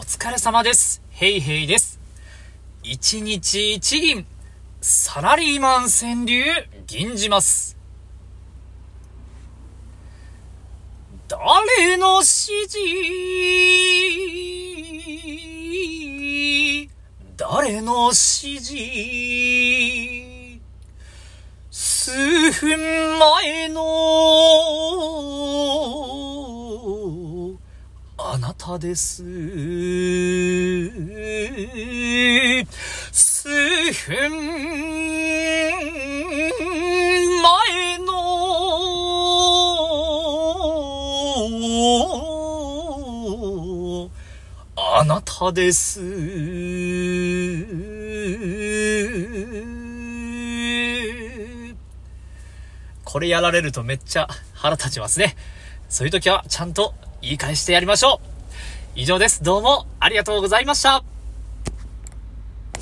お疲れ様です。ヘイヘイです。一日一銀、サラリーマン川柳、銀じます。誰の指示誰の指示数分前のなたです。数分前のあなたです。これやられるとめっちゃ腹立ちますね。そういう時はちゃんと言い返してやりましょう。以上です。どうもありがとうございました。